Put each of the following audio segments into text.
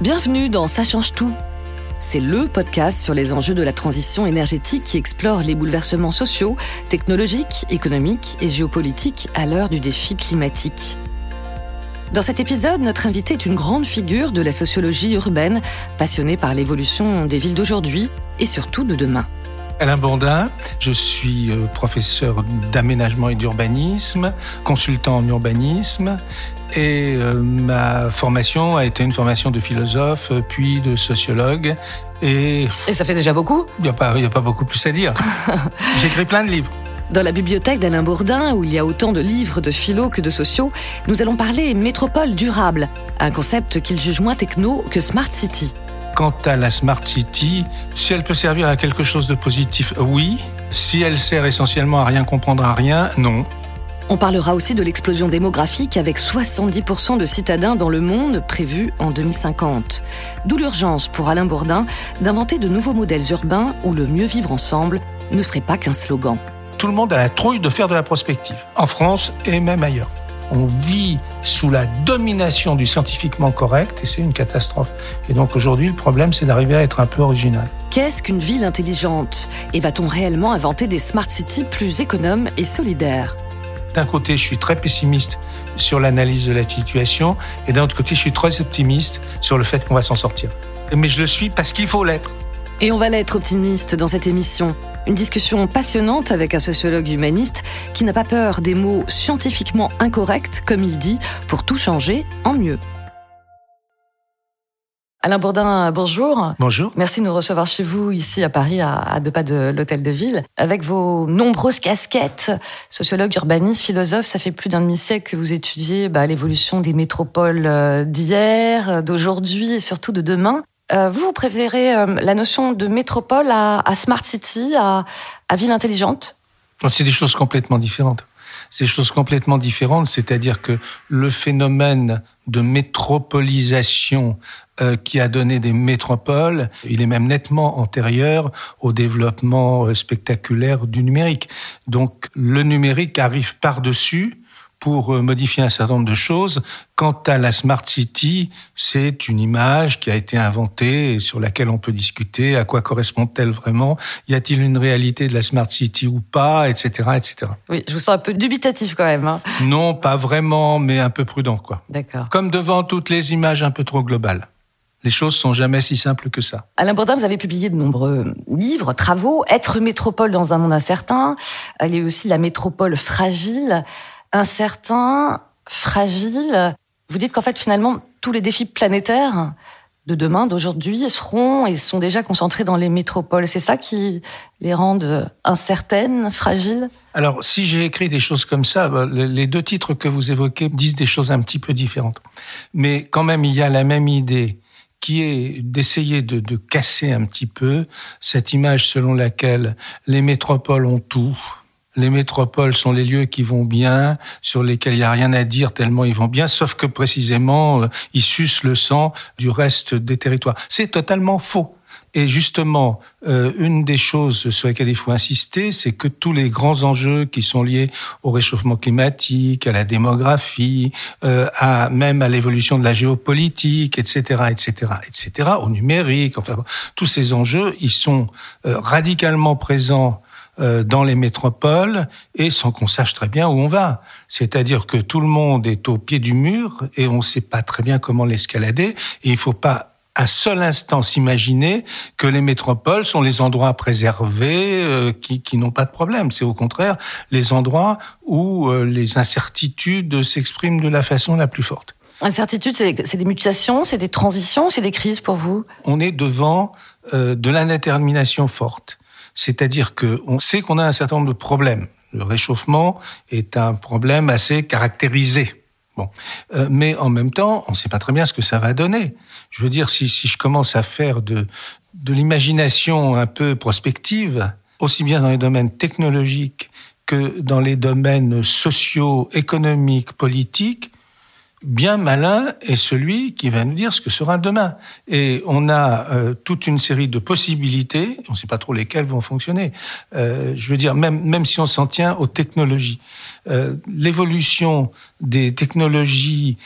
Bienvenue dans Ça change tout. C'est le podcast sur les enjeux de la transition énergétique qui explore les bouleversements sociaux, technologiques, économiques et géopolitiques à l'heure du défi climatique. Dans cet épisode, notre invité est une grande figure de la sociologie urbaine, passionnée par l'évolution des villes d'aujourd'hui et surtout de demain. Alain Bourdin, je suis euh, professeur d'aménagement et d'urbanisme, consultant en urbanisme et euh, ma formation a été une formation de philosophe, puis de sociologue. Et, et ça fait déjà beaucoup? Il n'y a, pas, a pas beaucoup plus à dire. J'écris plein de livres. Dans la bibliothèque d'Alain Bourdin, où il y a autant de livres de philo que de sociaux, nous allons parler métropole durable, un concept qu'il juge moins techno que Smart City. Quant à la Smart City, si elle peut servir à quelque chose de positif, oui. Si elle sert essentiellement à rien comprendre à rien, non. On parlera aussi de l'explosion démographique avec 70% de citadins dans le monde prévu en 2050. D'où l'urgence pour Alain Bourdin d'inventer de nouveaux modèles urbains où le mieux vivre ensemble ne serait pas qu'un slogan. Tout le monde a la trouille de faire de la prospective, en France et même ailleurs. On vit sous la domination du scientifiquement correct et c'est une catastrophe. Et donc aujourd'hui, le problème, c'est d'arriver à être un peu original. Qu'est-ce qu'une ville intelligente? Et va-t-on réellement inventer des smart cities plus économes et solidaires? D'un côté, je suis très pessimiste sur l'analyse de la situation, et d'un autre côté, je suis très optimiste sur le fait qu'on va s'en sortir. Mais je le suis parce qu'il faut l'être. Et on va l'être optimiste dans cette émission. Une discussion passionnante avec un sociologue humaniste qui n'a pas peur des mots scientifiquement incorrects, comme il dit, pour tout changer en mieux. Alain Bourdin, bonjour. Bonjour. Merci de nous recevoir chez vous, ici à Paris, à, deux pas de l'Hôtel de Ville. Avec vos nombreuses casquettes, sociologue, urbaniste, philosophe, ça fait plus d'un demi-siècle que vous étudiez bah, l'évolution des métropoles euh, d'hier, d'aujourd'hui et surtout de demain. Euh, vous, vous préférez euh, la notion de métropole à, smart city, à, ville intelligente? C'est des choses complètement différentes. C'est des choses complètement différentes, c'est-à-dire que le phénomène de métropolisation euh, qui a donné des métropoles, il est même nettement antérieur au développement spectaculaire du numérique. Donc le numérique arrive par-dessus pour euh, modifier un certain nombre de choses. Quant à la Smart City, c'est une image qui a été inventée et sur laquelle on peut discuter. À quoi correspond-elle vraiment? Y a-t-il une réalité de la Smart City ou pas, etc., etc. Oui, je vous sens un peu dubitatif quand même. Hein. Non, pas vraiment, mais un peu prudent, quoi. D'accord. Comme devant toutes les images un peu trop globales. Les choses sont jamais si simples que ça. Alain Bourdin, vous avez publié de nombreux livres, travaux. Être métropole dans un monde incertain. Y a aussi la métropole fragile incertain, fragile. Vous dites qu'en fait, finalement, tous les défis planétaires de demain, d'aujourd'hui, seront et sont déjà concentrés dans les métropoles. C'est ça qui les rend incertaines, fragiles? Alors, si j'ai écrit des choses comme ça, bah, les deux titres que vous évoquez disent des choses un petit peu différentes. Mais quand même, il y a la même idée qui est d'essayer de, de casser un petit peu cette image selon laquelle les métropoles ont tout, les métropoles sont les lieux qui vont bien, sur lesquels il n'y a rien à dire tellement ils vont bien, sauf que précisément, euh, ils sucent le sang du reste des territoires. C'est totalement faux. Et justement, euh, une des choses sur lesquelles il faut insister, c'est que tous les grands enjeux qui sont liés au réchauffement climatique, à la démographie, euh, à même à l'évolution de la géopolitique, etc., etc., etc., au numérique, enfin tous ces enjeux, ils sont radicalement présents dans les métropoles et sans qu'on sache très bien où on va. C'est-à-dire que tout le monde est au pied du mur et on ne sait pas très bien comment l'escalader et il ne faut pas un seul instant s'imaginer que les métropoles sont les endroits préservés euh, qui, qui n'ont pas de problème. C'est au contraire les endroits où euh, les incertitudes s'expriment de la façon la plus forte. Incertitude, c'est des mutations, c'est des transitions, c'est des crises pour vous? On est devant de l'indétermination forte. C'est-à-dire qu'on sait qu'on a un certain nombre de problèmes. Le réchauffement est un problème assez caractérisé. Bon. Euh, mais en même temps, on ne sait pas très bien ce que ça va donner. Je veux dire, si, si je commence à faire de, de l'imagination un peu prospective, aussi bien dans les domaines technologiques que dans les domaines sociaux, économiques, politiques, bien malin est celui qui va nous dire ce que sera demain. Et on a euh, toute une série de possibilités, on ne sait pas trop lesquelles vont fonctionner. Euh, je veux dire, même, même si on s'en tient aux technologies, euh, l'évolution des technologies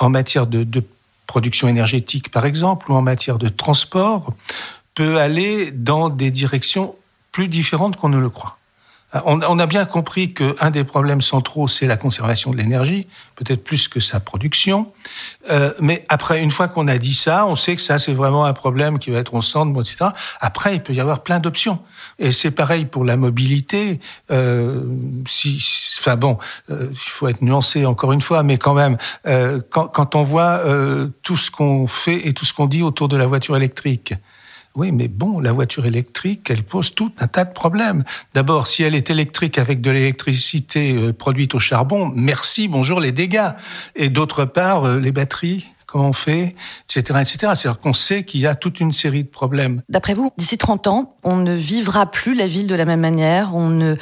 en matière de, de production énergétique par exemple, ou en matière de transport, peut aller dans des directions plus différentes qu'on ne le croit. On, a bien compris qu'un des problèmes centraux, c'est la conservation de l'énergie, peut-être plus que sa production. Euh, mais après, une fois qu'on a dit ça, on sait que ça, c'est vraiment un problème qui va être au centre, etc. Après, il peut y avoir plein d'options. Et c'est pareil pour la mobilité. Euh, si, enfin bon, euh, il faut être nuancé encore une fois, mais quand même, euh, quand, quand, on voit euh, tout ce qu'on fait et tout ce qu'on dit autour de la voiture électrique, oui, mais bon, la voiture électrique, elle pose tout un tas de problèmes. D'abord, si elle est électrique avec de l'électricité euh, produite au charbon, merci, bonjour les dégâts. Et d'autre part, euh, les batteries, comment on fait, etc., etc. C'est-à-dire qu'on sait qu'il y a toute une série de problèmes. D'après vous, d'ici 30 ans, on ne vivra plus la ville de la même manière, on ne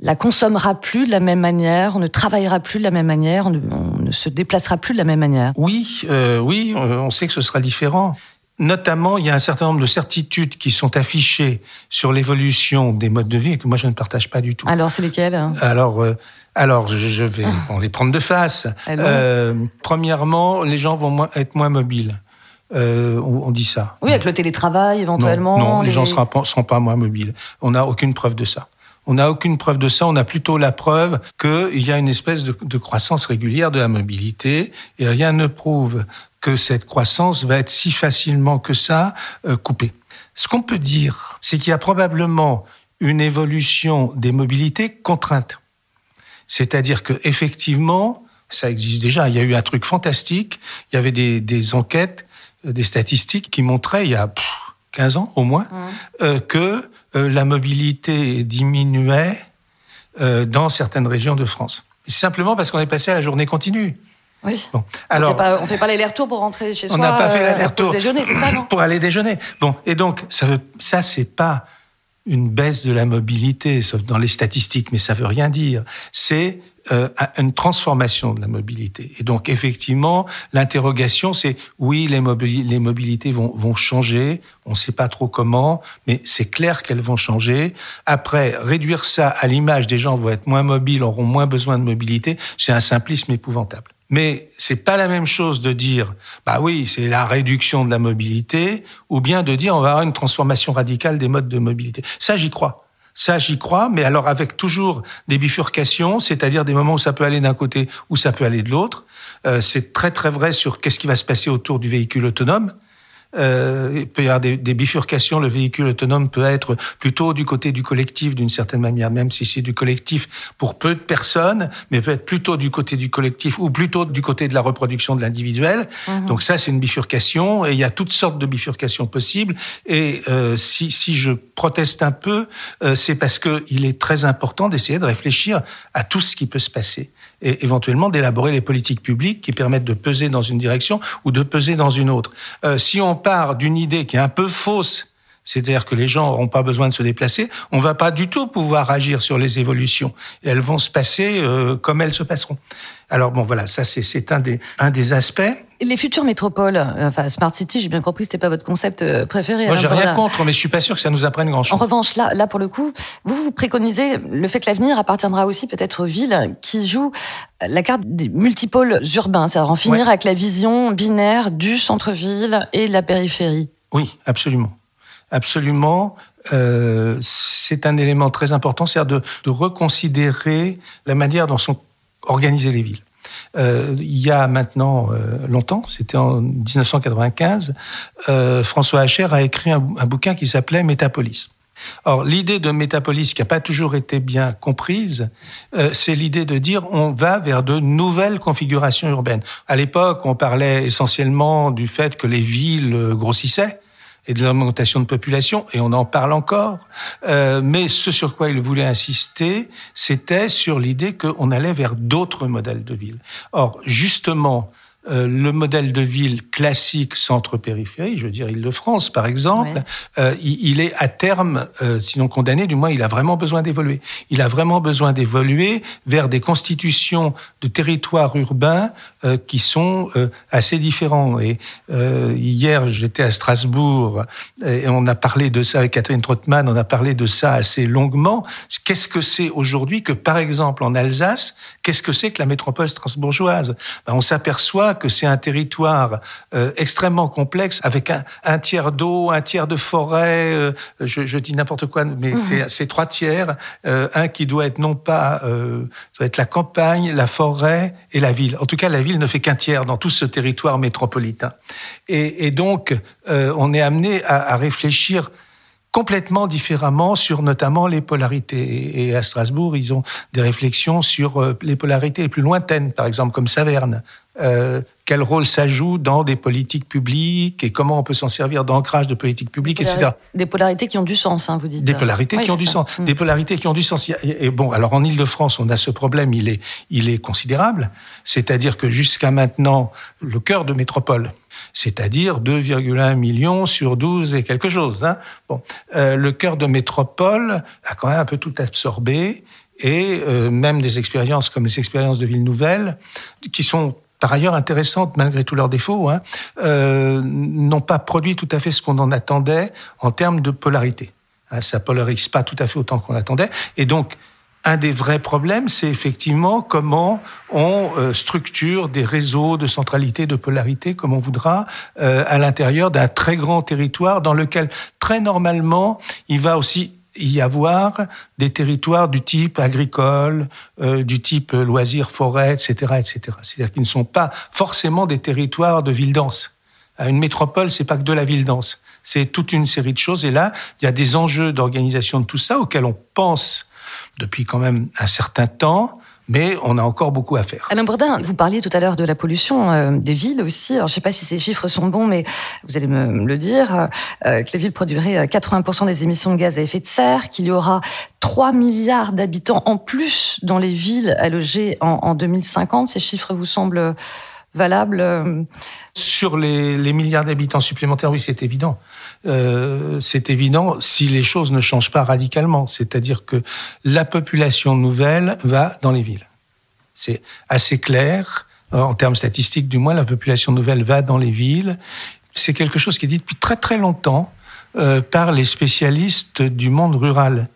la consommera plus de la même manière, on ne travaillera plus de la même manière, on ne, se déplacera plus de la même manière? Oui, euh, oui, on sait que ce sera différent. Notamment, il y a un certain nombre de certitudes qui sont affichées sur l'évolution des modes de vie et que moi je ne partage pas du tout. Alors, c'est lesquelles? Alors, euh, alors je vais les prendre de face. Euh, premièrement, les gens vont être moins mobiles. Euh, on, dit ça. Oui, avec le télétravail éventuellement. Non, les, gens ne seront, pas moins mobiles. On n'a aucune preuve de ça. On n'a aucune preuve de ça. On a plutôt la preuve qu'il y a une espèce de, de, croissance régulière de la mobilité et rien ne prouve que cette croissance va être si facilement que ça euh, coupée. Ce qu'on peut dire, c'est qu'il y a probablement une évolution des mobilités contraintes. C'est-à-dire que effectivement, ça existe déjà. Il y a eu un truc fantastique. Il y avait des, des enquêtes, euh, des statistiques qui montraient il y a 15 ans au moins mmh. euh, que euh, la mobilité diminuait euh, dans certaines régions de France. Simplement parce qu'on est passé à la journée continue. Oui. Bon. Alors, on ne fait pas l'aller-retour pour rentrer chez soi. On n'a pas fait l'aller-retour pour déjeuner, c'est ça, non Pour aller déjeuner. Bon, et donc ça, ça c'est pas une baisse de la mobilité, sauf dans les statistiques, mais ça veut rien dire. C'est euh, une transformation de la mobilité. Et donc, effectivement, l'interrogation, c'est oui, les, les mobilités vont, vont changer, on ne sait pas trop comment, mais c'est clair qu'elles vont changer. Après, réduire ça à l'image des gens vont être moins mobiles, auront moins besoin de mobilité, c'est un simplisme épouvantable. Mais c'est pas la même chose de dire, bah oui, c'est la réduction de la mobilité, ou bien de dire on va avoir une transformation radicale des modes de mobilité. Ça, j'y crois. Ça, j'y crois, mais alors avec toujours des bifurcations, c'est-à-dire des moments où ça peut aller d'un côté ou ça peut aller de l'autre. Euh, c'est très très vrai sur qu'est-ce qui va se passer autour du véhicule autonome. Euh, il peut y avoir des, des, bifurcations. Le véhicule autonome peut être plutôt du côté du collectif d'une certaine manière, même si c'est du collectif pour peu de personnes, mais peut être plutôt du côté du collectif ou plutôt du côté de la reproduction de l'individuel. Mhm. Donc ça, c'est une bifurcation et il y a toutes sortes de bifurcations possibles. Et euh, si, si je proteste un peu, euh, c'est parce que il est très important d'essayer de réfléchir à tout ce qui peut se passer et éventuellement d'élaborer les politiques publiques qui permettent de peser dans une direction ou de peser dans une autre. Euh, si on part d'une idée qui est un peu fausse, c'est-à-dire que les gens n'auront pas besoin de se déplacer, on va pas du tout pouvoir agir sur les évolutions. Et elles vont se passer euh, comme elles se passeront. Alors bon, voilà, ça c'est un des, un des aspects. Les futures métropoles, enfin Smart City, j'ai bien compris, c'était pas votre concept euh, préféré. Moi, j'ai rien contre, mais je suis pas sûr que ça nous apprenne grand-chose. En revanche, là, là pour le coup, vous vous préconisez le fait que l'avenir appartiendra aussi peut-être aux villes qui jouent la carte des multipôles urbains, c'est-à-dire en finir avec la vision binaire du centre-ville et de la périphérie. Oui, absolument, absolument. Euh, c'est un élément très important, c'est-à-dire de, de reconsidérer la manière dont sont organisées les villes. Euh, il y a maintenant euh, longtemps, c'était en 1995, euh, François Hacher a écrit un, bouquin qui s'appelait Métapolis. Or, l'idée de métapolis qui n'a pas toujours été bien comprise, euh, c'est l'idée de dire on va vers de nouvelles configurations urbaines. À l'époque, on parlait essentiellement du fait que les villes grossissaient et de l'augmentation de population, et on en parle encore. Euh, mais ce sur quoi il voulait insister, c'était sur l'idée qu'on allait vers d'autres modèles de ville. Or, justement, euh, le modèle de ville classique centre-périphérie, je veux dire Île-de-France par exemple, euh, il, est à terme, euh, sinon condamné, du moins il a vraiment besoin d'évoluer. Il a vraiment besoin d'évoluer vers des constitutions de territoires urbains qui sont assez différents. Et hier, j'étais à Strasbourg et on a parlé de ça avec Catherine Trottmann, on a parlé de ça assez longuement. Qu'est-ce que c'est aujourd'hui que, par exemple, en Alsace, qu'est-ce que c'est que la métropole strasbourgeoise? Ben, On s'aperçoit que c'est un territoire euh, extrêmement complexe, avec un, tiers d'eau, un tiers de forêt, euh, je, dis n'importe quoi, mais mhm. c'est trois tiers, un qui doit être non pas, doit être la campagne, la forêt et la ville. En tout cas, la ville ne fait qu'un tiers dans tout ce territoire métropolitain. Et, donc, on est amené à, à réfléchir complètement différemment sur notamment les polarités. Et à Strasbourg, ils ont des réflexions sur euh, les polarités les plus lointaines, par exemple comme Saverne. Euh, quel rôle ça joue dans des politiques publiques et comment on peut s'en servir d'ancrage de politiques publiques, etc. Des polarités qui ont du sens, hein, vous dites. Des polarités qui ont du sens. Mm. Des polarités qui ont du sens. Et bon, alors en Ile-de-France, on a ce problème, il est, il est considérable. C'est-à-dire que jusqu'à maintenant, le cœur de métropole, c'est-à-dire 2,1 millions sur 12 et quelque chose. Hein. Bon, euh, le cœur de métropole a quand même un peu tout absorbé et euh, même des expériences comme les expériences de Ville Nouvelle, qui sont par ailleurs intéressantes malgré tous leurs défauts, hein, euh, n'ont pas produit tout à fait ce qu'on en attendait en termes de polarité. Hein, ça polarise pas tout à fait autant qu'on attendait. Et donc, un des vrais problèmes, c'est effectivement comment on euh, structure des réseaux de centralité, de polarité, comme on voudra, euh, à l'intérieur d'un très grand territoire dans lequel, très normalement, il va aussi y avoir des territoires du type agricole, euh, du type loisirs, forêt, etc., etc. C'est-à-dire qu'ils ne sont pas forcément des territoires de ville dense. Une métropole, c'est pas que de la ville dense. C'est toute une série de choses. Et là, il y a des enjeux d'organisation de tout ça auxquels on pense depuis quand même un certain temps mais on a encore beaucoup à faire. Alain Bourdin, vous parliez tout à l'heure de la pollution euh, des villes aussi. Alors, je ne sais pas si ces chiffres sont bons, mais vous allez me, le dire, euh, que les villes produiraient 80% euh, des émissions de gaz à effet de serre, qu'il y aura 3 milliards d'habitants en plus dans les villes à loger en, en 2050. Ces chiffres vous semblent valables Sur les, les milliards d'habitants supplémentaires, oui, c'est évident. Euh, c'est évident si les choses ne changent pas radicalement. C'est-à-dire que la population nouvelle va dans les villes. C'est assez clair. En termes statistiques, du moins, la population nouvelle va dans les villes. C'est quelque chose qui est dit depuis très très longtemps euh, par les spécialistes du monde rural,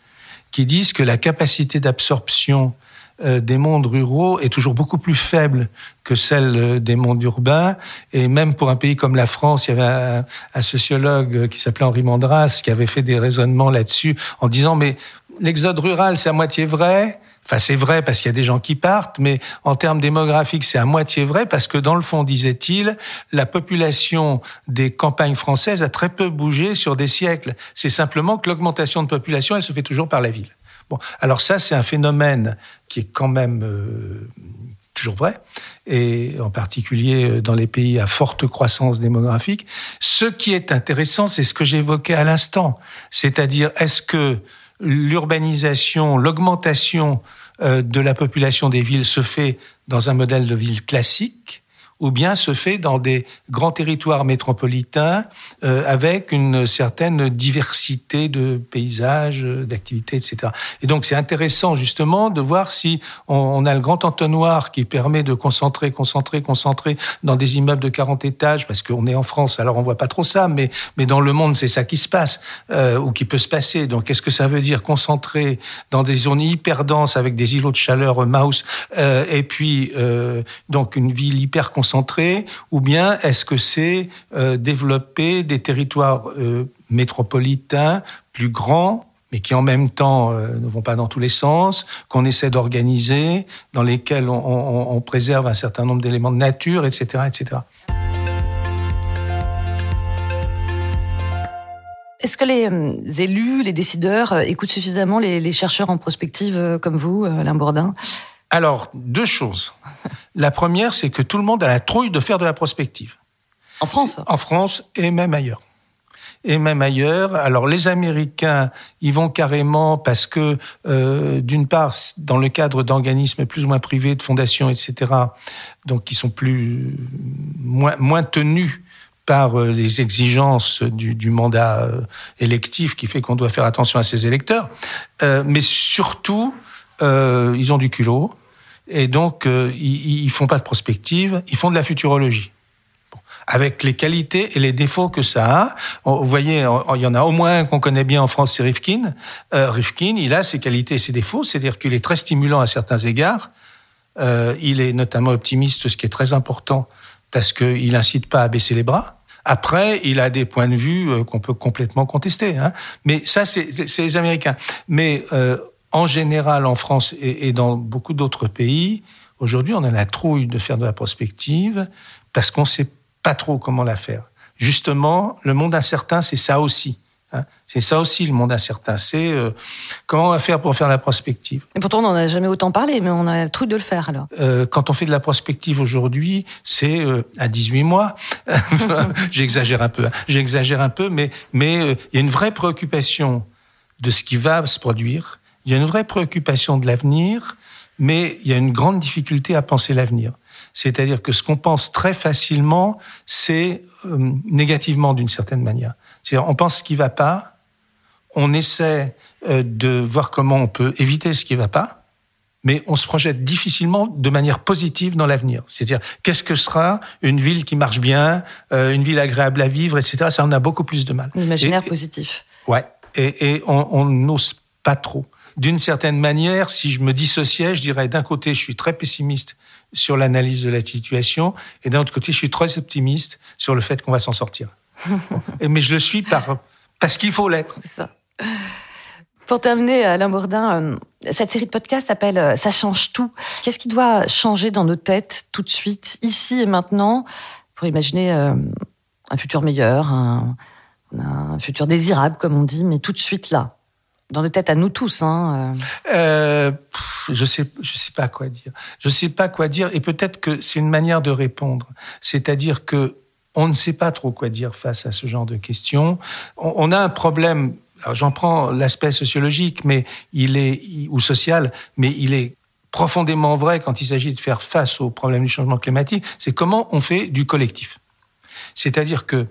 qui disent que la capacité d'absorption euh, des mondes ruraux est toujours beaucoup plus faible que celle euh, des mondes urbains. Et même pour un pays comme la France, il y avait un, sociologue qui s'appelait Henri Mandras qui avait fait des raisonnements là-dessus en disant mais l'exode rural c'est à moitié vrai. Enfin, c'est vrai parce qu'il y a des gens qui partent, mais en termes démographiques, c'est à moitié vrai parce que dans le fond, disait-il, la population des campagnes françaises a très peu bougé sur des siècles. C'est simplement que l'augmentation de population, elle se fait toujours par la ville. Bon, alors ça, c'est un phénomène qui est quand même euh, toujours vrai, et en particulier euh, dans les pays à forte croissance démographique. Ce qui est intéressant, c'est ce que j'évoquais à l'instant, c'est-à-dire est-ce que l'urbanisation, l'augmentation euh, de la population des villes se fait dans un modèle de ville classique ou bien se fait dans des grands territoires métropolitains euh, avec une certaine diversité de paysages, d'activités, etc. Et donc c'est intéressant justement de voir si on, a le grand entonnoir qui permet de concentrer, concentrer, concentrer dans des immeubles de 40 étages, parce qu'on est en France, alors on voit pas trop ça, mais, mais dans le monde c'est ça qui se passe, euh, ou qui peut se passer. Donc qu'est-ce que ça veut dire concentrer dans des zones hyper denses avec des îlots de chaleur mouse, euh, et puis euh, donc une ville hyper concentrée ou bien est-ce que c'est euh, développer des territoires euh, métropolitains plus grands mais qui en même temps euh, ne vont pas dans tous les sens, qu'on essaie d'organiser, dans lesquels on, préserve un certain nombre d'éléments de nature, etc., etc. Est-ce que les élus, les décideurs écoutent suffisamment les, les chercheurs en prospective comme vous, Alain Bourdin? Alors, deux choses. La première, c'est que tout le monde a la trouille de faire de la prospective. En France En France et même ailleurs. Et même ailleurs. Alors, les Américains, ils vont carrément parce que, euh, d'une part, dans le cadre d'organismes plus ou moins privés, de fondations, etc., donc qui sont plus moins, moins tenus par euh, les exigences du, mandat euh, électif qui fait qu'on doit faire attention à ses électeurs, mais surtout, ils ont du culot, et donc, euh, ils, ils font pas de prospective, ils font de la futurologie. Avec les qualités et les défauts que ça a. Vous voyez, il y en a au moins un qu'on connaît bien en France, c'est Rifkin. Euh, Rifkin, il a ses qualités et ses défauts, c'est-à-dire qu'il est très stimulant à certains égards. Euh, il est notamment optimiste, ce qui est très important parce qu'il n'incite pas à baisser les bras. Après, il a des points de vue euh, qu'on peut complètement contester. Hein. Mais ça, c'est les Américains. Mais euh, en général, en France et, et dans beaucoup d'autres pays, aujourd'hui, on a la trouille de faire de la prospective parce qu'on ne sait pas trop comment la faire. Justement, le monde incertain, c'est ça aussi. Hein. C'est ça aussi le monde incertain. C'est euh, comment on va faire pour faire la prospective? Et pourtant, on n'en a jamais autant parlé, mais on a le truc de le faire alors. Euh, quand on fait de la prospective aujourd'hui, c'est euh, à 18 mois. J'exagère un peu. Hein. J'exagère un peu, mais mais il y a une vraie préoccupation de ce qui va se produire. Il y a une vraie préoccupation de l'avenir, mais il y a une grande difficulté à penser l'avenir. C'est-à-dire que ce qu'on pense très facilement, c'est négativement d'une certaine manière. C'est-à-dire, on pense ce qui ne va pas, on essaie euh, de voir comment on peut éviter ce qui ne va pas, mais on se projette difficilement de manière positive dans l'avenir. C'est-à-dire, qu'est-ce que sera une ville qui marche bien, euh, une ville agréable à vivre, etc. Ça, on a beaucoup plus de mal. L'imaginaire positif. Ouais. Et, on n'ose pas trop. D'une certaine manière, si je me dissociais, je dirais d'un côté, je suis très pessimiste sur l'analyse de la situation, et d'un autre côté, je suis très optimiste sur le fait qu'on va s'en sortir. Mais je le suis par, parce qu'il faut l'être. C'est ça. Pour terminer, Alain Bourdin, euh, cette série de podcasts s'appelle euh, Ça change tout. Qu'est-ce qui doit changer dans nos têtes tout de suite, ici et maintenant, pour imaginer euh, un futur meilleur, un, un futur désirable, comme on dit, mais tout de suite là? Dans nos têtes à nous tous. Hein. Euh, je sais, je sais pas quoi dire. Je sais pas quoi dire, et peut-être que c'est une manière de répondre. C'est-à-dire que on ne sait pas trop quoi dire face à ce genre de questions. On, a un problème. J'en prends l'aspect sociologique, mais il est ou social, mais il est profondément vrai quand il s'agit de faire face au problème du changement climatique. C'est comment on fait du collectif. C'est-à-dire que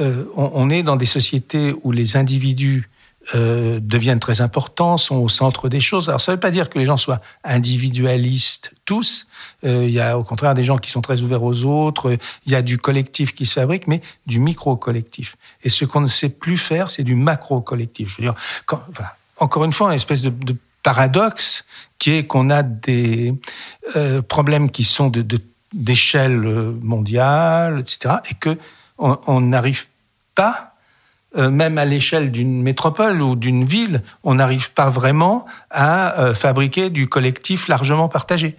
euh, on, est dans des sociétés où les individus euh, deviennent très importants, sont au centre des choses. Alors ça ne veut pas dire que les gens soient individualistes tous. Euh, il y a au contraire des gens qui sont très ouverts aux autres. Il y a du collectif qui se fabrique, mais du micro-collectif. Et ce qu'on ne sait plus faire, c'est du macro-collectif. Je veux dire, quand, enfin, encore une fois, une espèce de, de paradoxe qui est qu'on a des euh, problèmes qui sont de, d'échelle mondiale, etc., et que on n'arrive pas euh, même à l'échelle d'une métropole ou d'une ville, on n'arrive pas vraiment à euh, fabriquer du collectif largement partagé.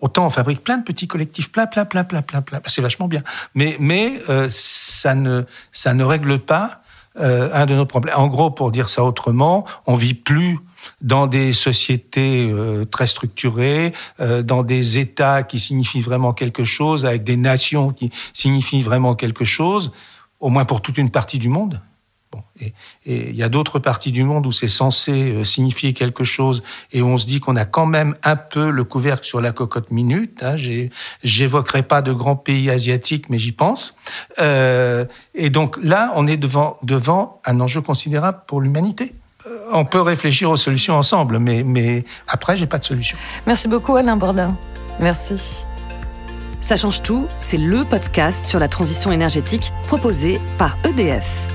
Autant on fabrique plein de petits collectifs, plein, plein, plein, plein, plein, plein. C'est vachement bien. Mais, euh, ça, ne, ça ne règle pas un de nos problèmes. En gros, pour dire ça autrement, on vit plus dans des sociétés très structurées, dans des États qui signifient vraiment quelque chose, avec des nations qui signifient vraiment quelque chose, au moins pour toute une partie du monde. Bon, et il y a d'autres parties du monde où c'est censé euh, signifier quelque chose et où on se dit qu'on a quand même un peu le couvercle sur la cocotte minute. Hein, J'évoquerai pas de grands pays asiatiques, mais j'y pense. Euh, et donc là, on est devant, devant un enjeu considérable pour l'humanité. Euh, on peut réfléchir aux solutions ensemble, mais, mais après, j'ai pas de solution. Merci beaucoup, Alain Bordin. Merci. Ça change tout, c'est le podcast sur la transition énergétique proposé par EDF.